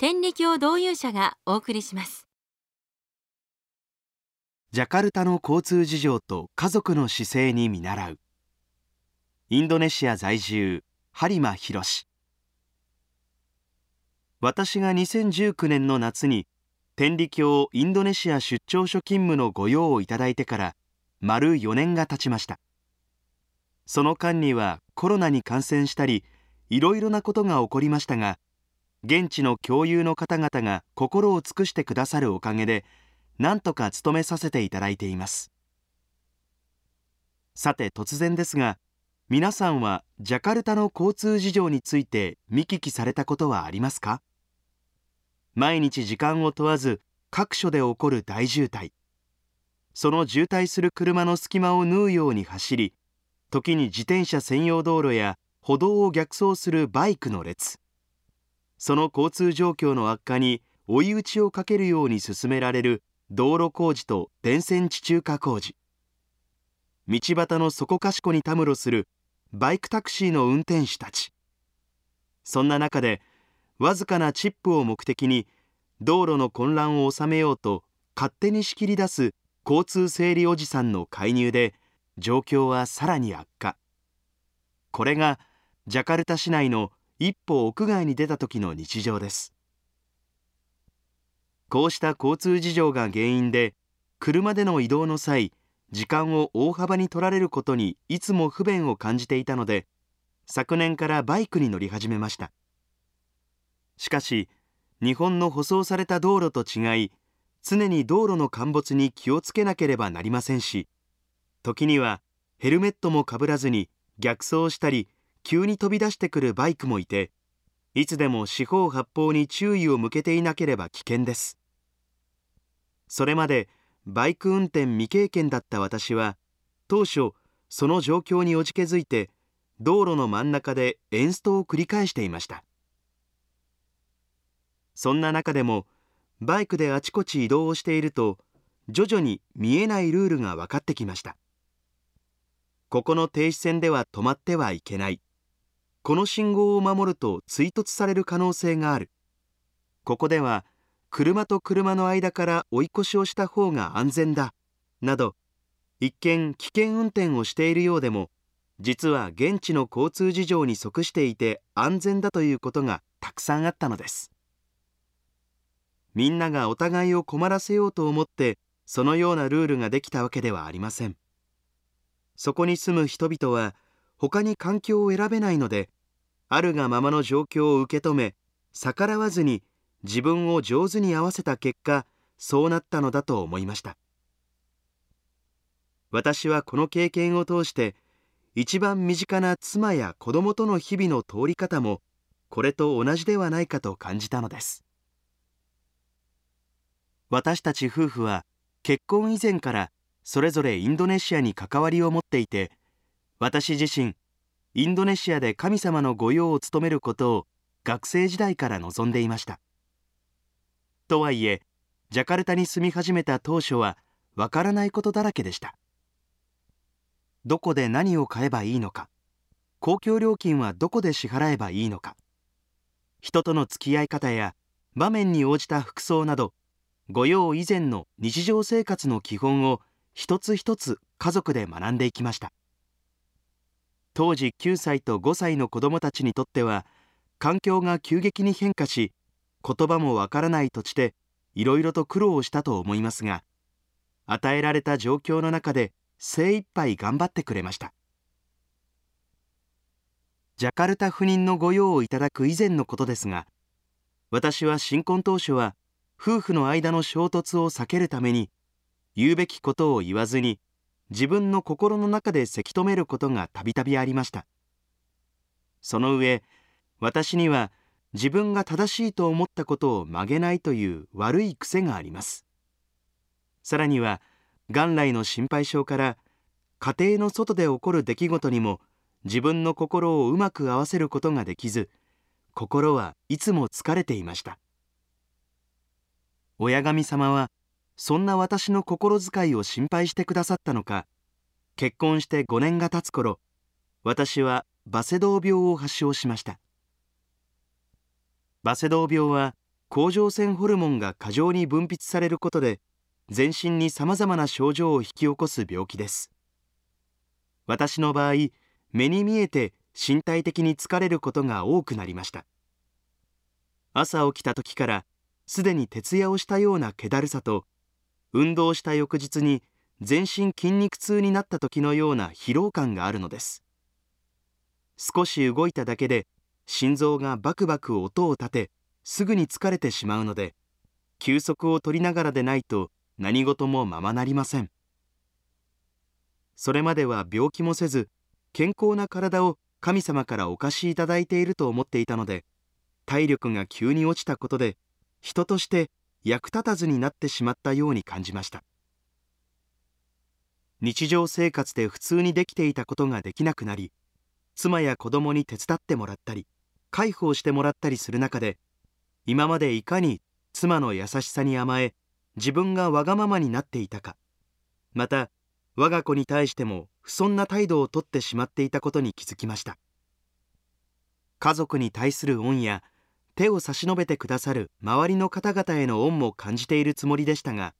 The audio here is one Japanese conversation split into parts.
天理教導遊者がお送りします。ジャカルタの交通事情と家族の姿勢に見習う。インドネシア在住播磨博私が2019年の夏に天理教インドネシア出張所勤務の御用をいただいてから丸4年が経ちました。その間にはコロナに感染したりいろいろなことが起こりましたが現地の共有の方々が心を尽くしてくださるおかげで何とか務めさせていただいています。さて突然ですが皆さんはジャカルタの交通事情について見聞きされたことはありますか？毎日時間を問わず各所で起こる大渋滞。その渋滞する車の隙間を縫うように走り時に自転車専用道路や歩道を逆走するバイクの列。その交通状況の悪化に追い打ちをかけるように進められる道路工事と電線地中化工事。道端のそこかしこにたむろするバイクタクシーの運転手たち。そんな中でわずかなチップを目的に道路の混乱を収めようと勝手に仕切り出す交通整理おじさんの介入で状況はさらに悪化。これがジャカルタ市内の一歩屋外に出た時の日常です。こうした交通事情が原因で車での移動の際時間を大幅に取られることにいつも不便を感じていたので昨年からバイクに乗り始めました。しかし日本の舗装された道路と違い常に道路の陥没に気をつけなければなりませんし時にはヘルメットもかぶらずに逆走したり急に飛び出してくるバイクもいていつでも四方八方に注意を向けていなければ危険です。それまでバイク運転未経験だった私は当初その状況におじけづいて道路の真ん中でエンストを繰り返していました。そんな中でもバイクであちこち移動をしていると徐々に見えないルールが分かってきました。ここの停止線では止まってはいけない。この信号を守ると追突される可能性がある。ここでは車と車の間から追い越しをした方が安全だ。など一見危険運転をしているようでも実は現地の交通事情に即していて安全だということがたくさんあったのです。みんながお互いを困らせようと思ってそのようなルールができたわけではありません。そこに住む人々は他に環境を選べないのであるがままの状況を受け止め逆らわずに自分を上手に合わせた結果そうなったのだと思いました。私はこの経験を通して一番身近な妻や子供との日々の通り方もこれと同じではないかと感じたのです。私たち夫婦は結婚以前からそれぞれインドネシアに関わりを持っていて私自身インドネシアで神様の御用を務めることを学生時代から望んでいました。とはいえジャカルタに住み始めた当初はわからないことだらけでした。どこで何を買えばいいのか公共料金はどこで支払えばいいのか人との付き合い方や場面に応じた服装など御用以前の日常生活の基本を一つ一つ家族で学んでいきました。当時9歳と5歳の子どもたちにとっては環境が急激に変化し言葉もわからない土地でいろいろと苦労をしたと思いますが与えられた状況の中で精一杯頑張ってくれました。ジャカルタ赴任の御用をいただく以前のことですが私は新婚当初は夫婦の間の衝突を避けるために言うべきことを言わずに自分の心の中でせき止めることがたびたびありました。その上私には自分が正しいと思ったことを曲げないという悪い癖があります。さらには元来の心配性から家庭の外で起こる出来事にも自分の心をうまく合わせることができず心はいつも疲れていました。親神様はそんな私の心遣いを心配してくださったのか。結婚して5年が経つ頃私はバセドウ病を発症しました。バセドウ病は甲状腺ホルモンが過剰に分泌されることで全身にさまざまな症状を引き起こす病気です。私の場合目に見えて身体的に疲れることが多くなりました。朝起きた時からすでに徹夜をしたような気だるさと運動した翌日に全身筋肉痛になった時のような疲労感があるのです。少し動いただけで心臓がバクバク音を立てすぐに疲れてしまうので休息を取りながらでないと何事もままなりません。それまでは病気もせず健康な体を神様からお貸しいただいていると思っていたので体力が急に落ちたことで人として役立たずになってしまったように感じました。日常生活で普通にできていたことができなくなり妻や子供に手伝ってもらったり介抱してもらったりする中で今までいかに妻の優しさに甘え自分がわがままになっていたかまた我が子に対しても不遜な態度をとってしまっていたことに気づきました。家族に対する恩や手を差し伸べてくださる周りの方々への恩も感じているつもりでしたが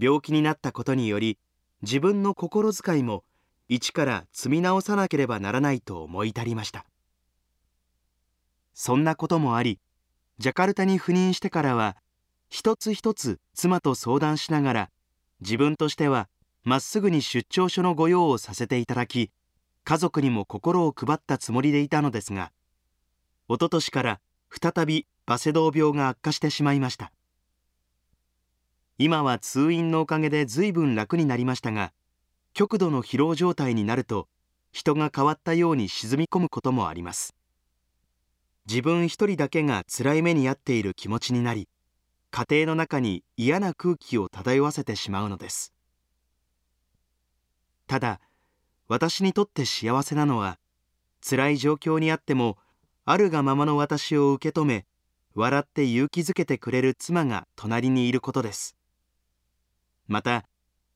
病気になったことにより自分の心遣いも一から積み直さなければならないと思い至りました。そんなこともありジャカルタに赴任してからは一つ一つ妻と相談しながら自分としてはまっすぐに出張所の御用をさせていただき家族にも心を配ったつもりでいたのですが一昨年から再びバセドウ病が悪化してしまいました。今は通院のおかげで随分楽になりましたが極度の疲労状態になると人が変わったように沈み込むこともあります。自分一人だけが辛い目に遭っている気持ちになり家庭の中に嫌な空気を漂わせてしまうのです。ただ私にとって幸せなのは辛い状況にあってもあるがままの私を受け止め笑って勇気づけてくれる妻が隣にいることです。また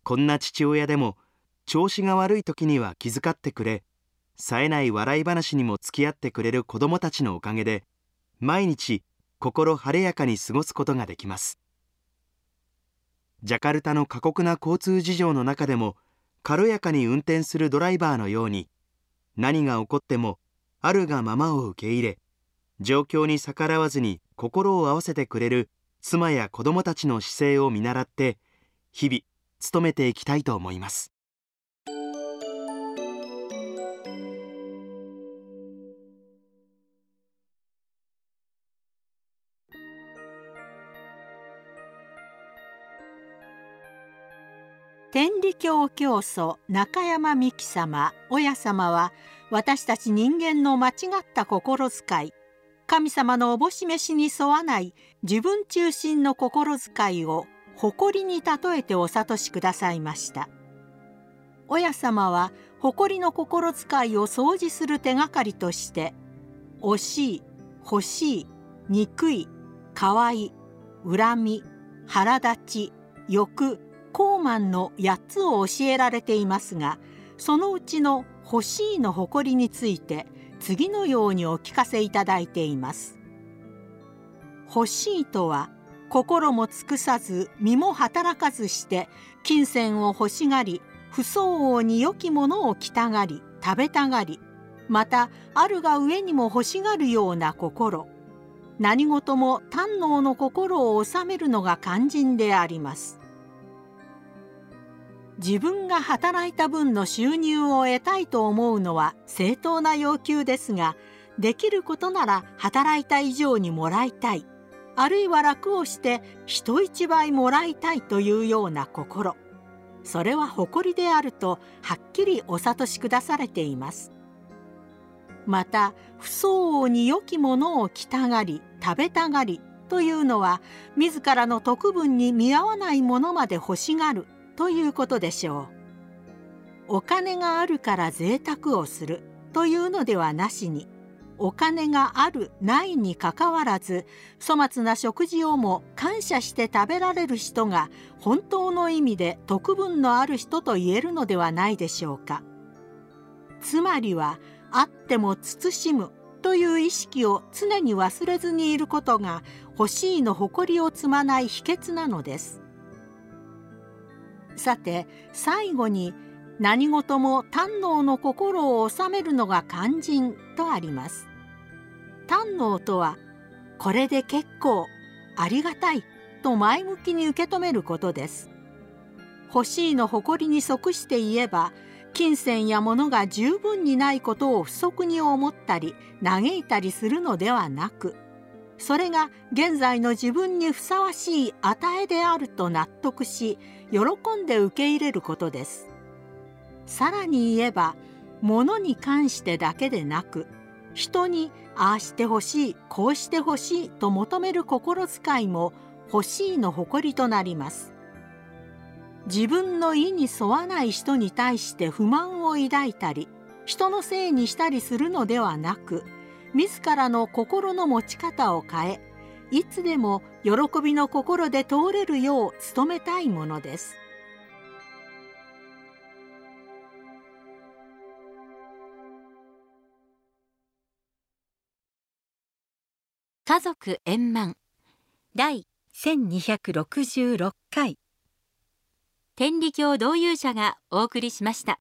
こんな父親でも調子が悪い時には気遣ってくれ冴えない笑い話にも付き合ってくれる子供たちのおかげで毎日心晴れやかに過ごすことができます。ジャカルタの過酷な交通事情の中でも軽やかに運転するドライバーのように何が起こってもあるがままを受け入れ状況に逆らわずに心を合わせてくれる妻や子どもたちの姿勢を見習って日々努めていきたいと思います。天理教教祖中山美紀様親様は私たち人間の間違った心遣い神様のおぼし飯に沿わない自分中心の心遣いを誇りに例えてお諭しくださいました。親様は誇りの心遣いを掃除する手がかりとして惜しい欲しい憎いかわい恨み腹立ち欲高慢の8つを教えられていますがそのうちの「欲しい」の誇りについて次のようにお聞かせいただいています。欲しいとは心も尽くさず身も働かずして金銭を欲しがり不相応に良きものを着たがり食べたがりまたあるが上にも欲しがるような心何事も堪能の心を収めるのが肝心であります。自分が働いた分の収入を得たいと思うのは正当な要求ですができることなら働いた以上にもらいたい。あるいは楽をして人一倍もらいたいというような心。それは誇りであるとはっきりお諭しくだされています。また不相応に良きものを着たがり食べたがりというのは自らの徳分に見合わないものまで欲しがる。ということでしょう。お金があるから贅沢をするというのではなしにお金があるないにかかわらず粗末な食事をも感謝して食べられる人が本当の意味で徳分のある人と言えるのではないでしょうか。つまりはあっても慎むという意識を常に忘れずにいることが欲しいの誇りを積まない秘訣なのです。さて最後に何事も堪能の心を収めるのが肝心とあります。堪能とはこれで結構ありがたいと前向きに受け止めることです。欲しいの誇りに即して言えば金銭や物が十分にないことを不足に思ったり嘆いたりするのではなくそれが現在の自分にふさわしい値であると納得し喜んで受け入れることです。さらに言えば物に関してだけでなく人にああしてほしいこうしてほしいと求める心遣いも欲しいの誇りとなります自分の意に沿わない人に対して不満を抱いたり人のせいにしたりするのではなく自らの心の持ち方を変えいつでも喜びの心で通れるよう努めたいものです。家族円満。第1266回。天理教導遊者がお送りしました。